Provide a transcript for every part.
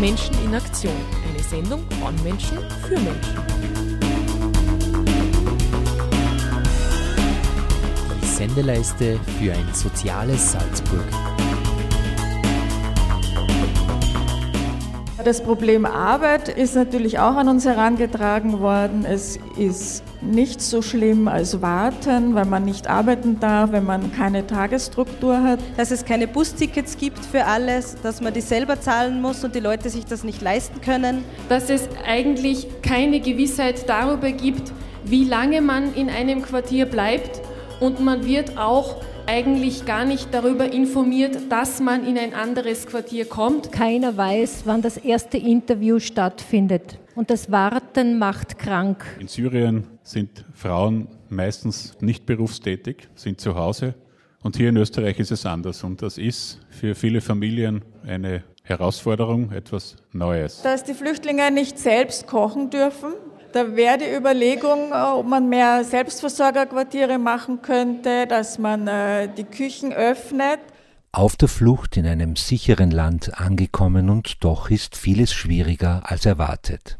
Menschen in Aktion. Eine Sendung von Menschen für Menschen. Die Sendeleiste für ein soziales Salzburg. Das Problem Arbeit ist natürlich auch an uns herangetragen worden. Es ist nicht so schlimm als Warten, weil man nicht arbeiten darf, wenn man keine Tagesstruktur hat. Dass es keine Bustickets gibt für alles, dass man die selber zahlen muss und die Leute sich das nicht leisten können. Dass es eigentlich keine Gewissheit darüber gibt, wie lange man in einem Quartier bleibt und man wird auch eigentlich gar nicht darüber informiert, dass man in ein anderes Quartier kommt. Keiner weiß, wann das erste Interview stattfindet. Und das Warten macht krank. In Syrien sind Frauen meistens nicht berufstätig, sind zu Hause. Und hier in Österreich ist es anders. Und das ist für viele Familien eine Herausforderung, etwas Neues. Dass die Flüchtlinge nicht selbst kochen dürfen, da wäre die Überlegung, äh, ob man mehr Selbstversorgerquartiere machen könnte, dass man äh, die Küchen öffnet. Auf der Flucht in einem sicheren Land angekommen und doch ist vieles schwieriger als erwartet.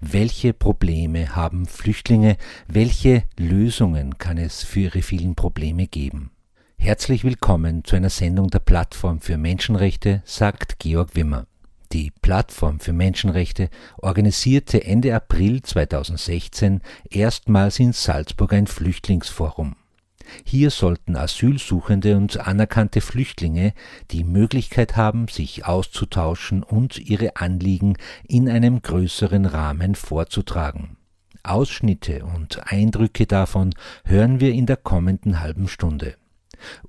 Welche Probleme haben Flüchtlinge? Welche Lösungen kann es für ihre vielen Probleme geben? Herzlich willkommen zu einer Sendung der Plattform für Menschenrechte, sagt Georg Wimmer. Die Plattform für Menschenrechte organisierte Ende April 2016 erstmals in Salzburg ein Flüchtlingsforum. Hier sollten Asylsuchende und anerkannte Flüchtlinge die Möglichkeit haben, sich auszutauschen und ihre Anliegen in einem größeren Rahmen vorzutragen. Ausschnitte und Eindrücke davon hören wir in der kommenden halben Stunde.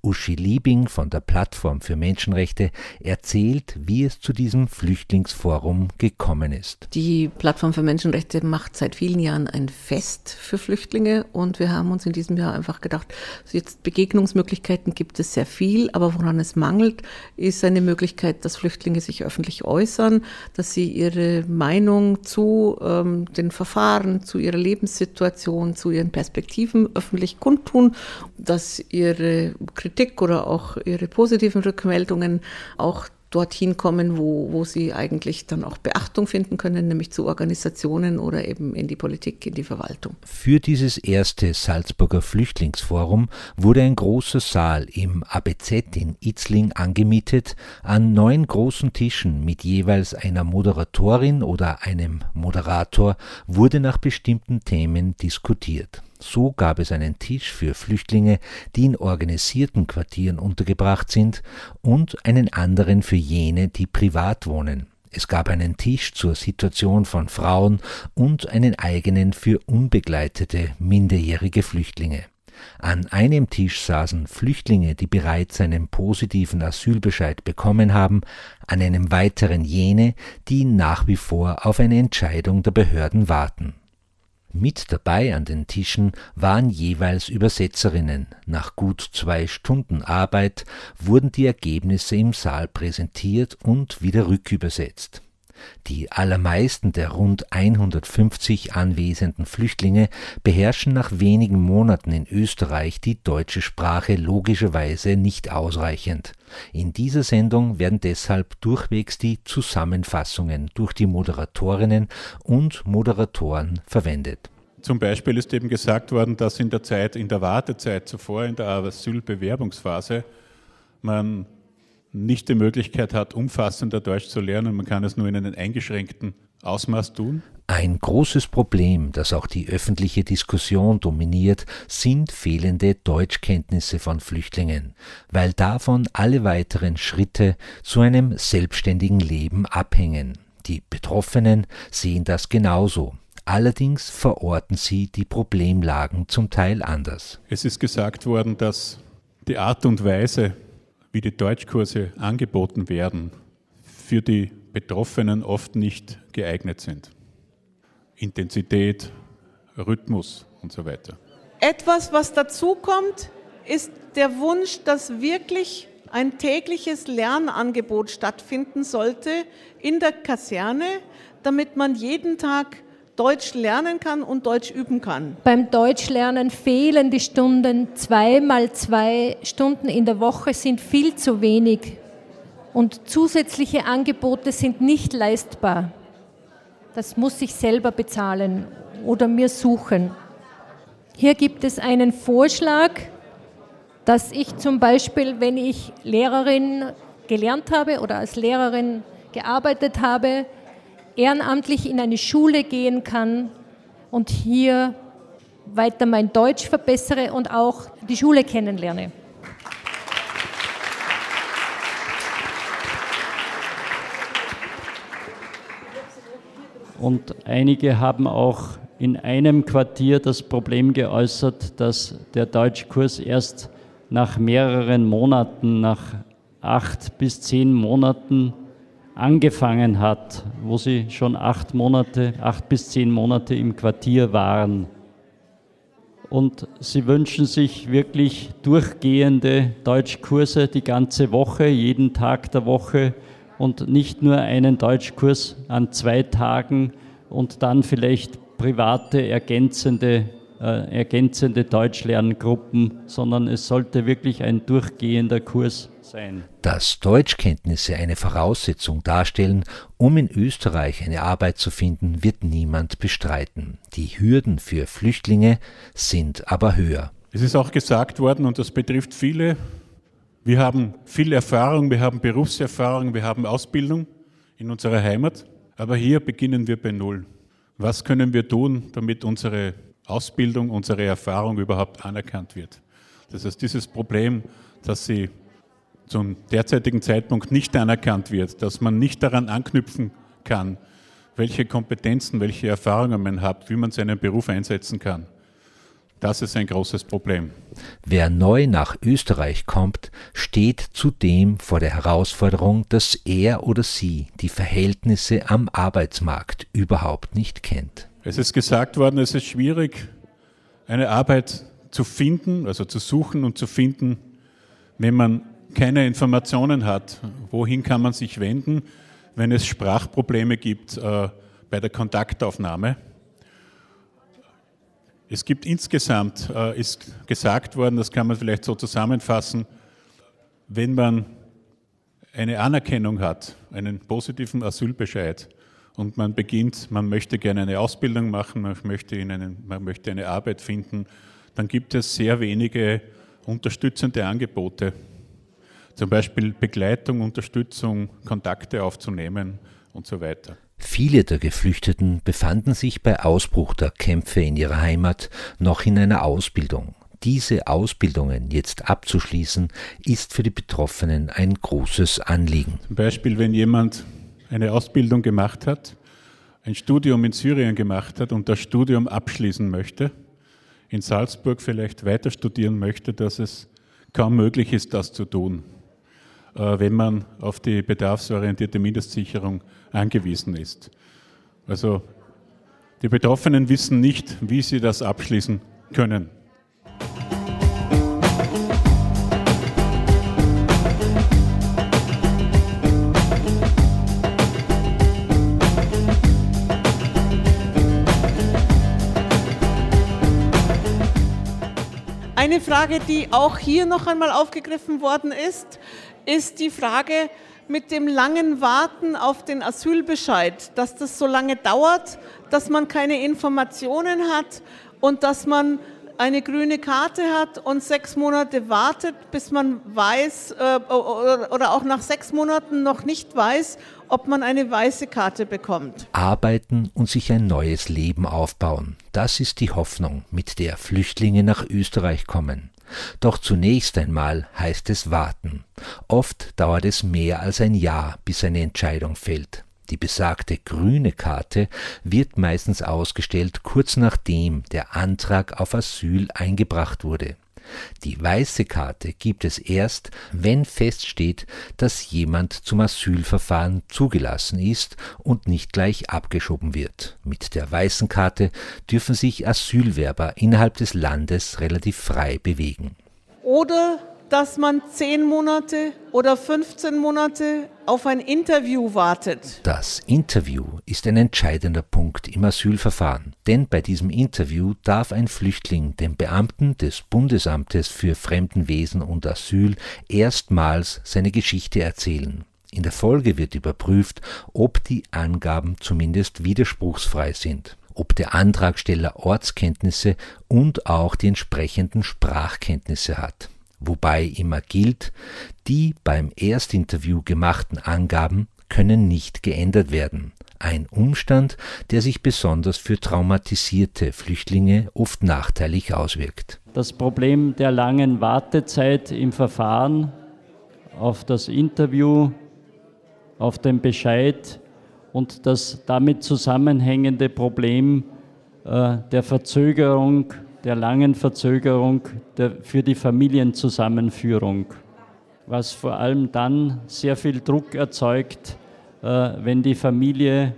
Uschi Liebing von der Plattform für Menschenrechte erzählt, wie es zu diesem Flüchtlingsforum gekommen ist. Die Plattform für Menschenrechte macht seit vielen Jahren ein Fest für Flüchtlinge und wir haben uns in diesem Jahr einfach gedacht, jetzt Begegnungsmöglichkeiten gibt es sehr viel, aber woran es mangelt, ist eine Möglichkeit, dass Flüchtlinge sich öffentlich äußern, dass sie ihre Meinung zu ähm, den Verfahren, zu ihrer Lebenssituation, zu ihren Perspektiven öffentlich kundtun, dass ihre Kritik oder auch ihre positiven Rückmeldungen auch dorthin kommen, wo, wo sie eigentlich dann auch Beachtung finden können, nämlich zu Organisationen oder eben in die Politik, in die Verwaltung. Für dieses erste Salzburger Flüchtlingsforum wurde ein großer Saal im ABZ in Itzling angemietet, an neun großen Tischen mit jeweils einer Moderatorin oder einem Moderator wurde nach bestimmten Themen diskutiert. So gab es einen Tisch für Flüchtlinge, die in organisierten Quartieren untergebracht sind, und einen anderen für jene, die privat wohnen. Es gab einen Tisch zur Situation von Frauen und einen eigenen für unbegleitete minderjährige Flüchtlinge. An einem Tisch saßen Flüchtlinge, die bereits einen positiven Asylbescheid bekommen haben, an einem weiteren jene, die nach wie vor auf eine Entscheidung der Behörden warten. Mit dabei an den Tischen waren jeweils Übersetzerinnen. Nach gut zwei Stunden Arbeit wurden die Ergebnisse im Saal präsentiert und wieder rückübersetzt. Die allermeisten der rund 150 anwesenden Flüchtlinge beherrschen nach wenigen Monaten in Österreich die deutsche Sprache logischerweise nicht ausreichend. In dieser Sendung werden deshalb durchwegs die Zusammenfassungen durch die Moderatorinnen und Moderatoren verwendet. Zum Beispiel ist eben gesagt worden, dass in der Zeit, in der Wartezeit zuvor, in der Asylbewerbungsphase, man nicht die Möglichkeit hat, umfassender Deutsch zu lernen. Man kann es nur in einem eingeschränkten Ausmaß tun. Ein großes Problem, das auch die öffentliche Diskussion dominiert, sind fehlende Deutschkenntnisse von Flüchtlingen, weil davon alle weiteren Schritte zu einem selbstständigen Leben abhängen. Die Betroffenen sehen das genauso. Allerdings verorten sie die Problemlagen zum Teil anders. Es ist gesagt worden, dass die Art und Weise, wie die Deutschkurse angeboten werden, für die Betroffenen oft nicht geeignet sind. Intensität, Rhythmus und so weiter. Etwas, was dazu kommt, ist der Wunsch, dass wirklich ein tägliches Lernangebot stattfinden sollte in der Kaserne, damit man jeden Tag Deutsch lernen kann und Deutsch üben kann. Beim Deutschlernen fehlen die Stunden. Zwei mal zwei Stunden in der Woche sind viel zu wenig. Und zusätzliche Angebote sind nicht leistbar. Das muss ich selber bezahlen oder mir suchen. Hier gibt es einen Vorschlag, dass ich zum Beispiel, wenn ich Lehrerin gelernt habe oder als Lehrerin gearbeitet habe, ehrenamtlich in eine Schule gehen kann und hier weiter mein Deutsch verbessere und auch die Schule kennenlerne. Und einige haben auch in einem Quartier das Problem geäußert, dass der Deutschkurs erst nach mehreren Monaten, nach acht bis zehn Monaten angefangen hat, wo sie schon acht Monate, acht bis zehn Monate im Quartier waren. Und sie wünschen sich wirklich durchgehende Deutschkurse die ganze Woche, jeden Tag der Woche und nicht nur einen Deutschkurs an zwei Tagen und dann vielleicht private ergänzende, äh, ergänzende Deutschlerngruppen, sondern es sollte wirklich ein durchgehender Kurs sein. Dass Deutschkenntnisse eine Voraussetzung darstellen, um in Österreich eine Arbeit zu finden, wird niemand bestreiten. Die Hürden für Flüchtlinge sind aber höher. Es ist auch gesagt worden, und das betrifft viele, wir haben viel Erfahrung, wir haben Berufserfahrung, wir haben Ausbildung in unserer Heimat, aber hier beginnen wir bei Null. Was können wir tun, damit unsere Ausbildung, unsere Erfahrung überhaupt anerkannt wird? Das heißt, dieses Problem, dass sie zum derzeitigen Zeitpunkt nicht anerkannt wird, dass man nicht daran anknüpfen kann, welche Kompetenzen, welche Erfahrungen man hat, wie man seinen Beruf einsetzen kann. Das ist ein großes Problem. Wer neu nach Österreich kommt, steht zudem vor der Herausforderung, dass er oder sie die Verhältnisse am Arbeitsmarkt überhaupt nicht kennt. Es ist gesagt worden, es ist schwierig, eine Arbeit zu finden, also zu suchen und zu finden, wenn man keine Informationen hat. Wohin kann man sich wenden, wenn es Sprachprobleme gibt äh, bei der Kontaktaufnahme? Es gibt insgesamt, äh, ist gesagt worden, das kann man vielleicht so zusammenfassen, wenn man eine Anerkennung hat, einen positiven Asylbescheid und man beginnt, man möchte gerne eine Ausbildung machen, man möchte, in einen, man möchte eine Arbeit finden, dann gibt es sehr wenige unterstützende Angebote. Zum Beispiel Begleitung, Unterstützung, Kontakte aufzunehmen und so weiter. Viele der Geflüchteten befanden sich bei Ausbruch der Kämpfe in ihrer Heimat noch in einer Ausbildung. Diese Ausbildungen jetzt abzuschließen, ist für die Betroffenen ein großes Anliegen. Zum Beispiel, wenn jemand eine Ausbildung gemacht hat, ein Studium in Syrien gemacht hat und das Studium abschließen möchte, in Salzburg vielleicht weiter studieren möchte, dass es kaum möglich ist, das zu tun. Äh, wenn man auf die bedarfsorientierte Mindestsicherung angewiesen ist. Also die Betroffenen wissen nicht, wie sie das abschließen können. Frage, die auch hier noch einmal aufgegriffen worden ist, ist die Frage mit dem langen Warten auf den Asylbescheid, dass das so lange dauert, dass man keine Informationen hat und dass man eine grüne Karte hat und sechs Monate wartet, bis man weiß äh, oder auch nach sechs Monaten noch nicht weiß, ob man eine weiße Karte bekommt. Arbeiten und sich ein neues Leben aufbauen. Das ist die Hoffnung, mit der Flüchtlinge nach Österreich kommen. Doch zunächst einmal heißt es warten. Oft dauert es mehr als ein Jahr, bis eine Entscheidung fällt. Die besagte grüne Karte wird meistens ausgestellt kurz nachdem der Antrag auf Asyl eingebracht wurde. Die weiße Karte gibt es erst, wenn feststeht, dass jemand zum Asylverfahren zugelassen ist und nicht gleich abgeschoben wird. Mit der weißen Karte dürfen sich Asylwerber innerhalb des Landes relativ frei bewegen. Oder dass man zehn Monate oder 15 Monate auf ein Interview wartet. Das Interview ist ein entscheidender Punkt im Asylverfahren, denn bei diesem Interview darf ein Flüchtling dem Beamten des Bundesamtes für Fremdenwesen und Asyl erstmals seine Geschichte erzählen. In der Folge wird überprüft, ob die Angaben zumindest widerspruchsfrei sind, ob der Antragsteller Ortskenntnisse und auch die entsprechenden Sprachkenntnisse hat. Wobei immer gilt, die beim Erstinterview gemachten Angaben können nicht geändert werden. Ein Umstand, der sich besonders für traumatisierte Flüchtlinge oft nachteilig auswirkt. Das Problem der langen Wartezeit im Verfahren auf das Interview, auf den Bescheid und das damit zusammenhängende Problem äh, der Verzögerung, der langen Verzögerung der, für die Familienzusammenführung, was vor allem dann sehr viel Druck erzeugt, äh, wenn die Familie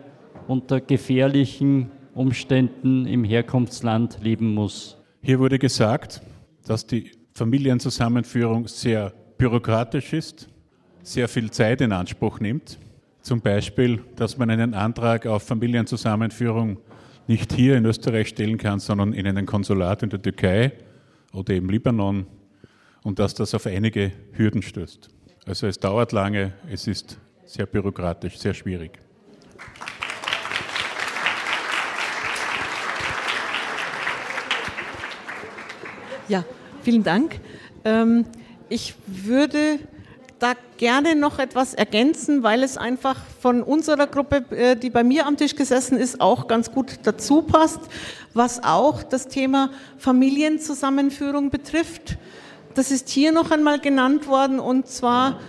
unter gefährlichen Umständen im Herkunftsland leben muss. Hier wurde gesagt, dass die Familienzusammenführung sehr bürokratisch ist, sehr viel Zeit in Anspruch nimmt. Zum Beispiel, dass man einen Antrag auf Familienzusammenführung nicht hier in Österreich stellen kann, sondern in einem Konsulat in der Türkei oder im Libanon und dass das auf einige Hürden stößt. Also es dauert lange, es ist sehr bürokratisch, sehr schwierig. Ja, vielen Dank. Ähm, ich würde da gerne noch etwas ergänzen, weil es einfach von unserer Gruppe, äh, die bei mir am Tisch gesessen ist, auch ganz gut dazu passt, was auch das Thema Familienzusammenführung betrifft. Das ist hier noch einmal genannt worden und zwar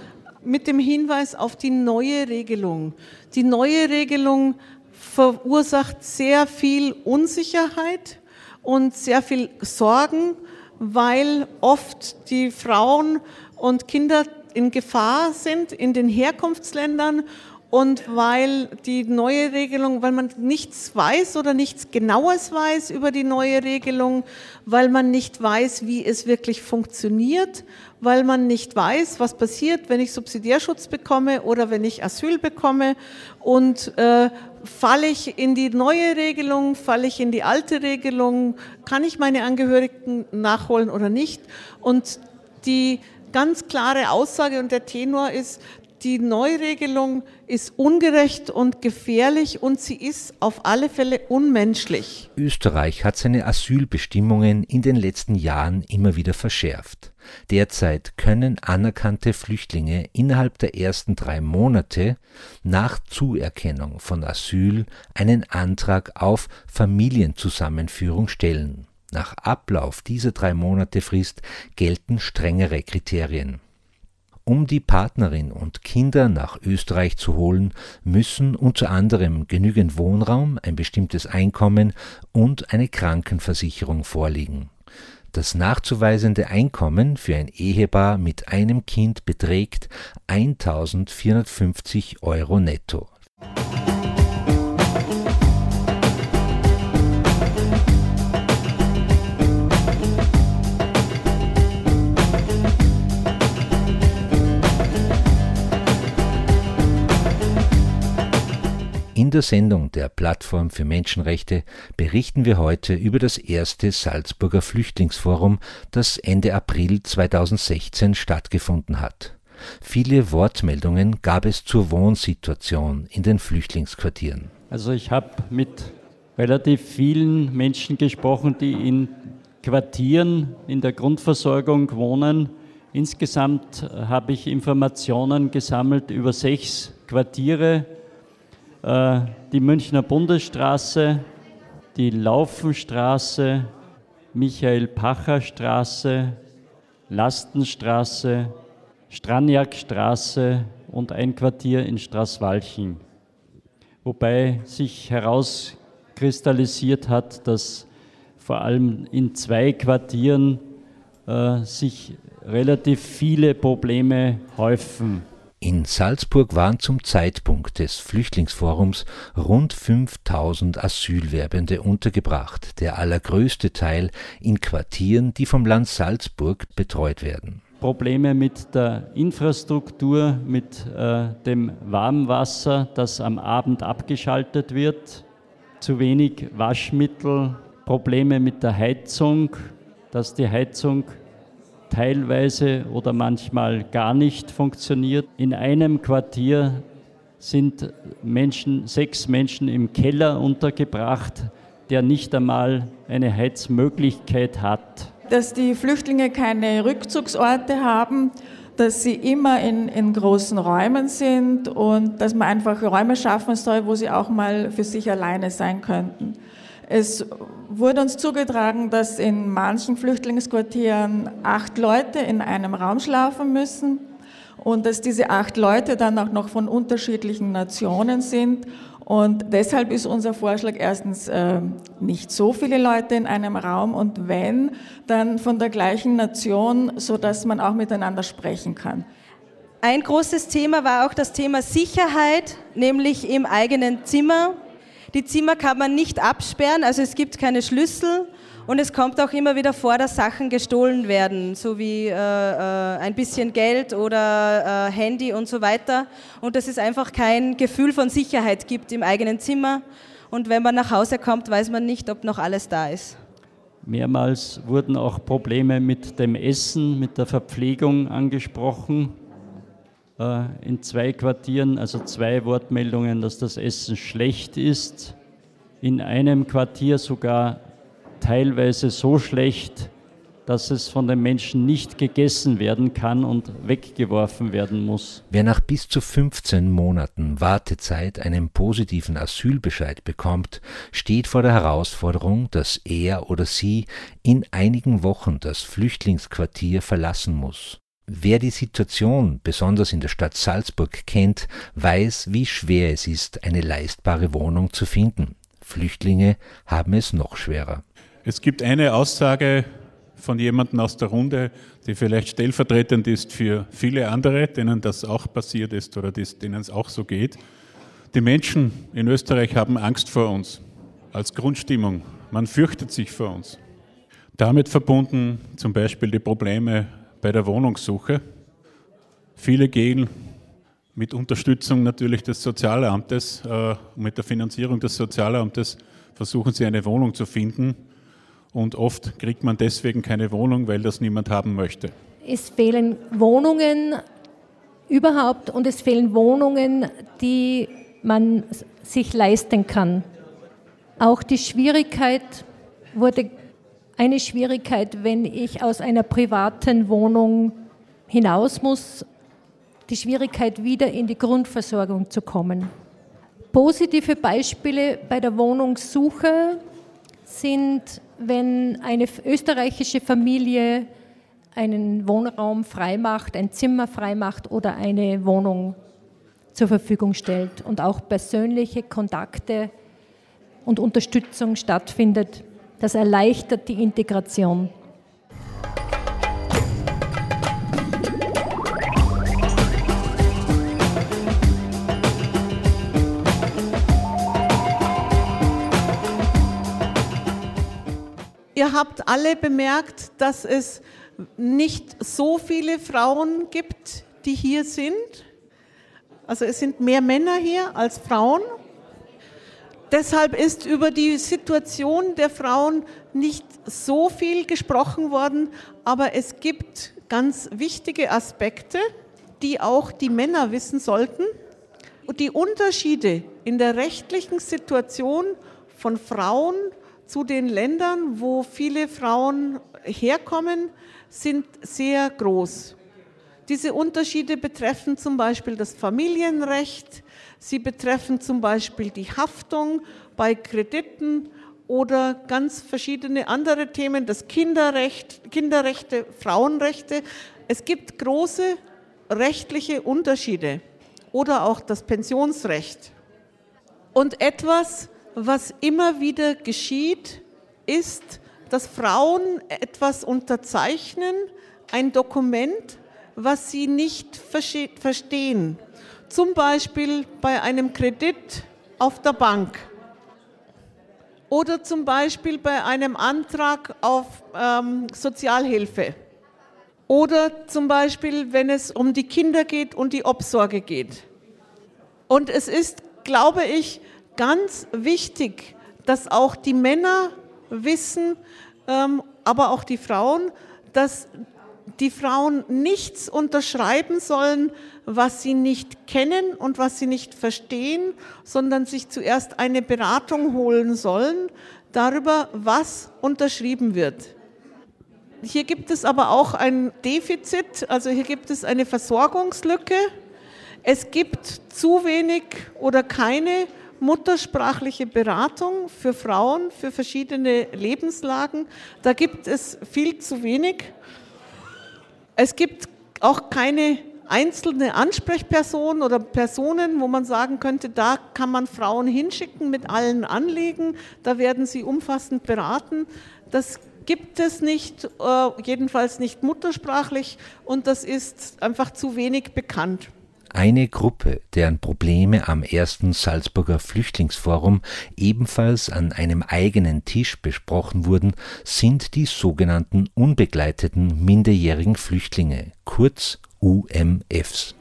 mit dem Hinweis auf die neue Regelung. Die neue Regelung verursacht sehr viel Unsicherheit und sehr viel Sorgen, weil oft die Frauen und Kinder in Gefahr sind in den Herkunftsländern und weil die neue Regelung, weil man nichts weiß oder nichts Genaues weiß über die neue Regelung, weil man nicht weiß, wie es wirklich funktioniert, weil man nicht weiß, was passiert, wenn ich Subsidiärschutz bekomme oder wenn ich Asyl bekomme. Und äh, falle ich in die neue Regelung, falle ich in die alte Regelung, kann ich meine Angehörigen nachholen oder nicht? Und die ganz klare Aussage und der Tenor ist, die Neuregelung ist ungerecht und gefährlich und sie ist auf alle Fälle unmenschlich. Österreich hat seine Asylbestimmungen in den letzten Jahren immer wieder verschärft. Derzeit können anerkannte Flüchtlinge innerhalb der ersten drei Monate nach Zuerkennung von Asyl einen Antrag auf Familienzusammenführung stellen. Nach Ablauf dieser drei Monate Frist gelten strengere Kriterien. Um die Partnerin und Kinder nach Österreich zu holen, müssen unter anderem genügend Wohnraum, ein bestimmtes Einkommen und eine Krankenversicherung vorliegen. Das nachzuweisende Einkommen für ein Ehepaar mit einem Kind beträgt 1450 Euro netto. In der Sendung der Plattform für Menschenrechte berichten wir heute über das erste Salzburger Flüchtlingsforum, das Ende April 2016 stattgefunden hat. Viele Wortmeldungen gab es zur Wohnsituation in den Flüchtlingsquartieren. Also ich habe mit relativ vielen Menschen gesprochen, die in Quartieren in der Grundversorgung wohnen. Insgesamt habe ich Informationen gesammelt über sechs Quartiere äh, die Münchner Bundesstraße, die Laufenstraße, Michael-Pacher-Straße, Lastenstraße, Straniakstraße und ein Quartier in Straßwalchen. Wobei sich herauskristallisiert hat, dass vor allem in zwei Quartieren äh, sich relativ viele Probleme häufen. In Salzburg waren zum Zeitpunkt des Flüchtlingsforums rund 5000 Asylwerbende untergebracht, der allergrößte Teil in Quartieren, die vom Land Salzburg betreut werden. Probleme mit der Infrastruktur, mit äh, dem Warmwasser, das am Abend abgeschaltet wird, zu wenig Waschmittel, Probleme mit der Heizung, dass die Heizung teilweise oder manchmal gar nicht funktioniert. In einem Quartier sind Menschen, sechs Menschen im Keller untergebracht, der nicht einmal eine Heizmöglichkeit hat. Dass die Flüchtlinge keine Rückzugsorte haben, dass sie immer in, in großen Räumen sind und dass man einfach Räume schaffen soll, wo sie auch mal für sich alleine sein könnten. Es wurde uns zugetragen, dass in manchen Flüchtlingsquartieren acht Leute in einem Raum schlafen müssen und dass diese acht Leute dann auch noch von unterschiedlichen Nationen sind. Und deshalb ist unser Vorschlag erstens äh, nicht so viele Leute in einem Raum und wenn, dann von der gleichen Nation, so dass man auch miteinander sprechen kann. Ein großes Thema war auch das Thema Sicherheit, nämlich im eigenen Zimmer. Die Zimmer kann man nicht absperren, also es gibt keine Schlüssel und es kommt auch immer wieder vor, dass Sachen gestohlen werden, so wie äh, äh, ein bisschen Geld oder äh, Handy und so weiter. Und dass es einfach kein Gefühl von Sicherheit gibt im eigenen Zimmer. Und wenn man nach Hause kommt, weiß man nicht, ob noch alles da ist. Mehrmals wurden auch Probleme mit dem Essen, mit der Verpflegung angesprochen. Äh, in zwei Quartieren, also zwei Wortmeldungen, dass das Essen schlecht ist. In einem Quartier sogar teilweise so schlecht, dass es von den Menschen nicht gegessen werden kann und weggeworfen werden muss. Wer nach bis zu 15 Monaten Wartezeit einen positiven Asylbescheid bekommt, steht vor der Herausforderung, dass er oder sie in einigen Wochen das Flüchtlingsquartier verlassen muss. Wer die Situation besonders in der Stadt Salzburg kennt, weiß, wie schwer es ist, eine leistbare Wohnung zu finden. Flüchtlinge haben es noch schwerer. Es gibt eine Aussage von jemandem aus der Runde, die vielleicht stellvertretend ist für viele andere, denen das auch passiert ist oder denen es auch so geht. Die Menschen in Österreich haben Angst vor uns als Grundstimmung. Man fürchtet sich vor uns. Damit verbunden zum Beispiel die Probleme bei der Wohnungssuche. Viele gehen mit Unterstützung natürlich des Sozialamtes, äh, mit der Finanzierung des Sozialamtes, versuchen sie eine Wohnung zu finden und oft kriegt man deswegen keine Wohnung, weil das niemand haben möchte. Es fehlen Wohnungen überhaupt und es fehlen Wohnungen, die man sich leisten kann. Auch die Schwierigkeit wurde eine Schwierigkeit, wenn ich aus einer privaten Wohnung hinaus muss, die Schwierigkeit wieder in die Grundversorgung zu kommen. Positive Beispiele bei der Wohnungssuche sind wenn eine österreichische Familie einen Wohnraum freimacht, ein Zimmer freimacht oder eine Wohnung zur Verfügung stellt und auch persönliche Kontakte und Unterstützung stattfindet. Das erleichtert die Integration. Ihr habt alle bemerkt, dass es nicht so viele Frauen gibt, die hier sind. Also es sind mehr Männer hier als Frauen. Deshalb ist über die Situation der Frauen nicht so viel gesprochen worden, aber es gibt ganz wichtige Aspekte, die auch die Männer wissen sollten. Die Unterschiede in der rechtlichen Situation von Frauen zu den Ländern, wo viele Frauen herkommen, sind sehr groß. Diese Unterschiede betreffen zum Beispiel das Familienrecht, sie betreffen zum Beispiel die Haftung bei Krediten oder ganz verschiedene andere Themen, das Kinderrecht, Kinderrechte, Frauenrechte. Es gibt große rechtliche Unterschiede oder auch das Pensionsrecht. Und etwas, was immer wieder geschieht, ist, dass Frauen etwas unterzeichnen, ein Dokument, was sie nicht verstehen. Zum Beispiel bei einem Kredit auf der Bank oder zum Beispiel bei einem Antrag auf ähm, Sozialhilfe oder zum Beispiel, wenn es um die Kinder geht und die Obsorge geht. Und es ist, glaube ich, ganz wichtig, dass auch die Männer wissen, ähm, aber auch die Frauen, dass die Frauen nichts unterschreiben sollen, was sie nicht kennen und was sie nicht verstehen, sondern sich zuerst eine Beratung holen sollen darüber, was unterschrieben wird. Hier gibt es aber auch ein Defizit, also hier gibt es eine Versorgungslücke. Es gibt zu wenig oder keine muttersprachliche Beratung für Frauen, für verschiedene Lebenslagen. Da gibt es viel zu wenig. Es gibt auch keine einzelne Ansprechperson oder Personen, wo man sagen könnte, da kann man Frauen hinschicken mit allen Anliegen, da werden sie umfassend beraten. Das gibt es nicht, äh, jedenfalls nicht muttersprachlich und das ist einfach zu wenig bekannt. Eine Gruppe, deren Probleme am ersten Salzburger Flüchtlingsforum ebenfalls an einem eigenen Tisch besprochen wurden, sind die sogenannten unbegleiteten minderjährigen Flüchtlinge, kurz UMFs.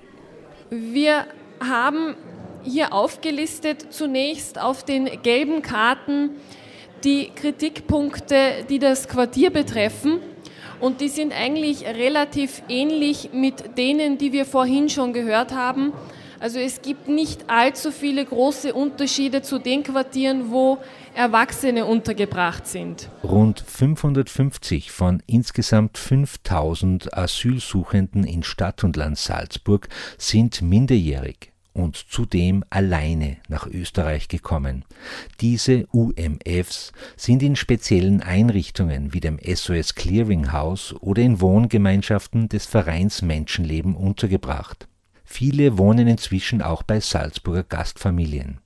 Wir haben hier aufgelistet zunächst auf den gelben Karten die Kritikpunkte, die das Quartier betreffen. Und die sind eigentlich relativ ähnlich mit denen, die wir vorhin schon gehört haben. Also es gibt nicht allzu viele große Unterschiede zu den Quartieren, wo Erwachsene untergebracht sind. Rund 550 von insgesamt 5000 Asylsuchenden in Stadt und Land Salzburg sind minderjährig und zudem alleine nach Österreich gekommen. Diese UMFs sind in speziellen Einrichtungen wie dem SOS Clearinghouse oder in Wohngemeinschaften des Vereins Menschenleben untergebracht. Viele wohnen inzwischen auch bei Salzburger Gastfamilien.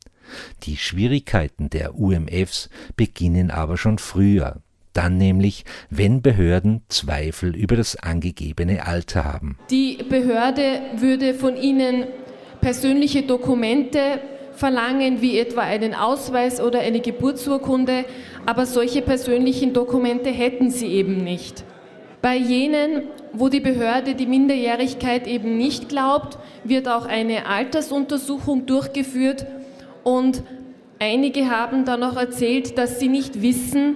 Die Schwierigkeiten der UMFs beginnen aber schon früher, dann nämlich, wenn Behörden Zweifel über das angegebene Alter haben. Die Behörde würde von ihnen persönliche Dokumente verlangen, wie etwa einen Ausweis oder eine Geburtsurkunde, aber solche persönlichen Dokumente hätten sie eben nicht. Bei jenen, wo die Behörde die Minderjährigkeit eben nicht glaubt, wird auch eine Altersuntersuchung durchgeführt und einige haben dann auch erzählt, dass sie nicht wissen,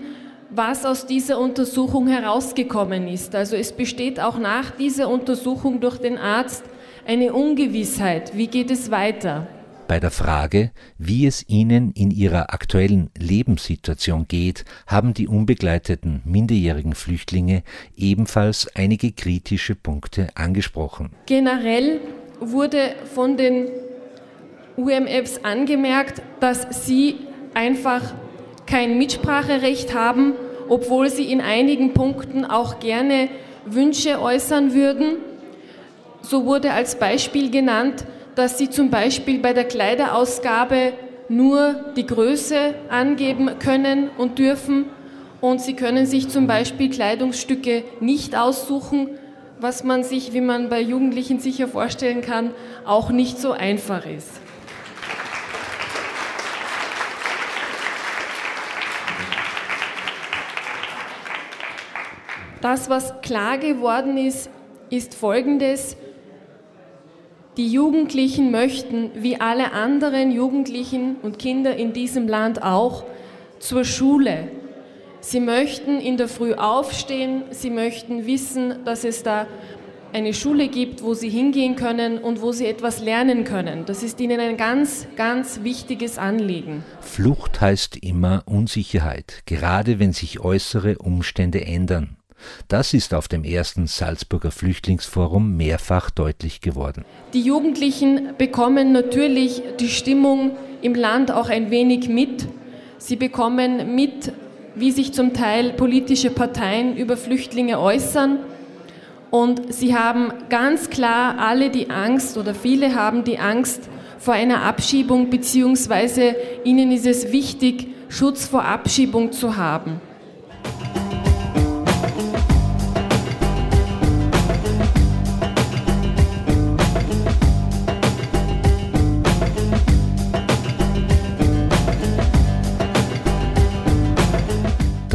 was aus dieser Untersuchung herausgekommen ist. Also es besteht auch nach dieser Untersuchung durch den Arzt eine Ungewissheit. Wie geht es weiter? Bei der Frage, wie es ihnen in ihrer aktuellen Lebenssituation geht, haben die unbegleiteten minderjährigen Flüchtlinge ebenfalls einige kritische Punkte angesprochen. Generell wurde von den UMFs angemerkt, dass sie einfach kein Mitspracherecht haben, obwohl sie in einigen Punkten auch gerne Wünsche äußern würden. So wurde als Beispiel genannt, dass Sie zum Beispiel bei der Kleiderausgabe nur die Größe angeben können und dürfen und Sie können sich zum Beispiel Kleidungsstücke nicht aussuchen, was man sich, wie man bei Jugendlichen sicher vorstellen kann, auch nicht so einfach ist. Das, was klar geworden ist, ist Folgendes. Die Jugendlichen möchten, wie alle anderen Jugendlichen und Kinder in diesem Land auch, zur Schule. Sie möchten in der Früh aufstehen, sie möchten wissen, dass es da eine Schule gibt, wo sie hingehen können und wo sie etwas lernen können. Das ist ihnen ein ganz, ganz wichtiges Anliegen. Flucht heißt immer Unsicherheit, gerade wenn sich äußere Umstände ändern. Das ist auf dem ersten Salzburger Flüchtlingsforum mehrfach deutlich geworden. Die Jugendlichen bekommen natürlich die Stimmung im Land auch ein wenig mit. Sie bekommen mit, wie sich zum Teil politische Parteien über Flüchtlinge äußern. Und sie haben ganz klar alle die Angst oder viele haben die Angst vor einer Abschiebung, beziehungsweise ihnen ist es wichtig, Schutz vor Abschiebung zu haben.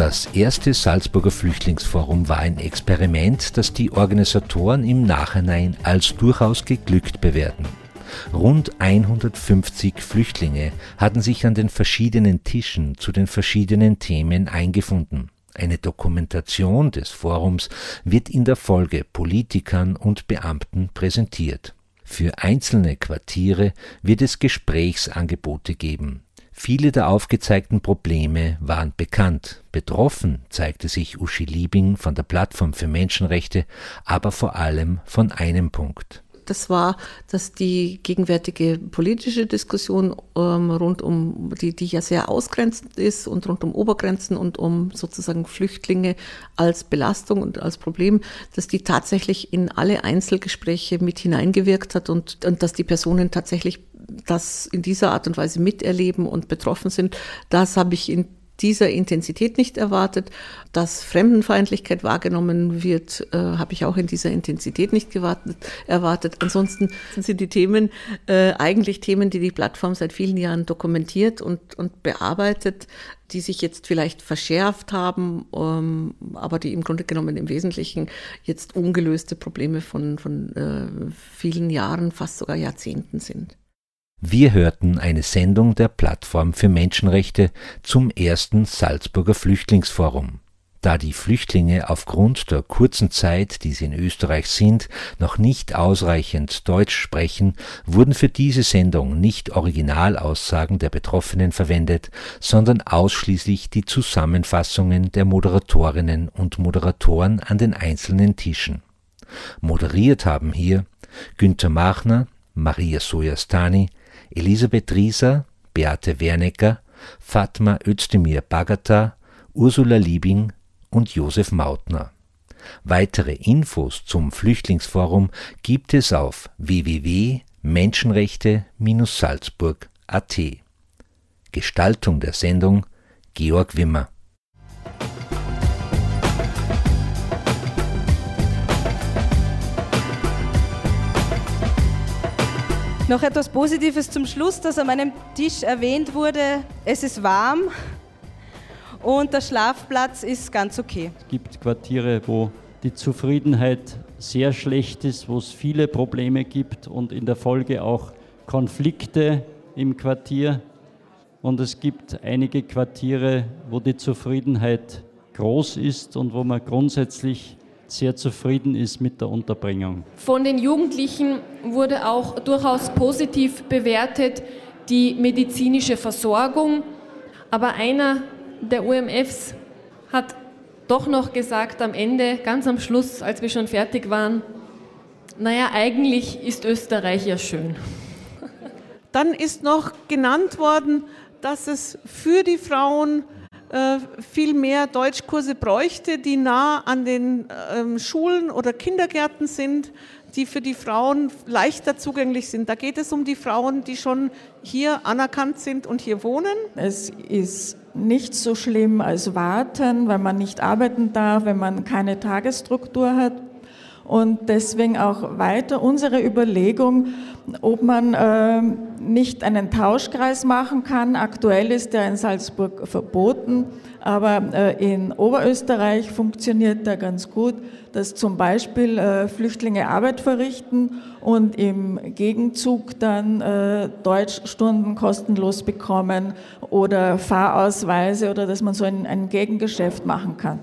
Das erste Salzburger Flüchtlingsforum war ein Experiment, das die Organisatoren im Nachhinein als durchaus geglückt bewerten. Rund 150 Flüchtlinge hatten sich an den verschiedenen Tischen zu den verschiedenen Themen eingefunden. Eine Dokumentation des Forums wird in der Folge Politikern und Beamten präsentiert. Für einzelne Quartiere wird es Gesprächsangebote geben. Viele der aufgezeigten Probleme waren bekannt. Betroffen zeigte sich Uschi Liebing von der Plattform für Menschenrechte, aber vor allem von einem Punkt das war, dass die gegenwärtige politische Diskussion ähm, rund um, die, die ja sehr ausgrenzend ist und rund um Obergrenzen und um sozusagen Flüchtlinge als Belastung und als Problem, dass die tatsächlich in alle Einzelgespräche mit hineingewirkt hat und, und dass die Personen tatsächlich das in dieser Art und Weise miterleben und betroffen sind. Das habe ich in dieser Intensität nicht erwartet. Dass Fremdenfeindlichkeit wahrgenommen wird, äh, habe ich auch in dieser Intensität nicht gewartet, erwartet. Ansonsten sind die Themen äh, eigentlich Themen, die die Plattform seit vielen Jahren dokumentiert und, und bearbeitet, die sich jetzt vielleicht verschärft haben, ähm, aber die im Grunde genommen im Wesentlichen jetzt ungelöste Probleme von, von äh, vielen Jahren, fast sogar Jahrzehnten sind. Wir hörten eine Sendung der Plattform für Menschenrechte zum ersten Salzburger Flüchtlingsforum. Da die Flüchtlinge aufgrund der kurzen Zeit, die sie in Österreich sind, noch nicht ausreichend Deutsch sprechen, wurden für diese Sendung nicht Originalaussagen der Betroffenen verwendet, sondern ausschließlich die Zusammenfassungen der Moderatorinnen und Moderatoren an den einzelnen Tischen. Moderiert haben hier Günter Machner, Maria Sojastani, Elisabeth Rieser, Beate Wernecker, Fatma Özdemir Bagata, Ursula Liebing und Josef Mautner. Weitere Infos zum Flüchtlingsforum gibt es auf www.menschenrechte-salzburg.at. Gestaltung der Sendung Georg Wimmer Noch etwas Positives zum Schluss, das an meinem Tisch erwähnt wurde. Es ist warm und der Schlafplatz ist ganz okay. Es gibt Quartiere, wo die Zufriedenheit sehr schlecht ist, wo es viele Probleme gibt und in der Folge auch Konflikte im Quartier. Und es gibt einige Quartiere, wo die Zufriedenheit groß ist und wo man grundsätzlich sehr zufrieden ist mit der Unterbringung. Von den Jugendlichen wurde auch durchaus positiv bewertet die medizinische Versorgung. Aber einer der UMFs hat doch noch gesagt am Ende, ganz am Schluss, als wir schon fertig waren, naja, eigentlich ist Österreich ja schön. Dann ist noch genannt worden, dass es für die Frauen viel mehr Deutschkurse bräuchte, die nah an den ähm, Schulen oder Kindergärten sind, die für die Frauen leichter zugänglich sind. Da geht es um die Frauen, die schon hier anerkannt sind und hier wohnen. Es ist nicht so schlimm als warten, weil man nicht arbeiten darf, wenn man keine Tagesstruktur hat. Und deswegen auch weiter unsere Überlegung, ob man äh, nicht einen Tauschkreis machen kann. Aktuell ist der in Salzburg verboten, aber äh, in Oberösterreich funktioniert der ganz gut, dass zum Beispiel äh, Flüchtlinge Arbeit verrichten und im Gegenzug dann äh, Deutschstunden kostenlos bekommen oder Fahrausweise oder dass man so ein, ein Gegengeschäft machen kann.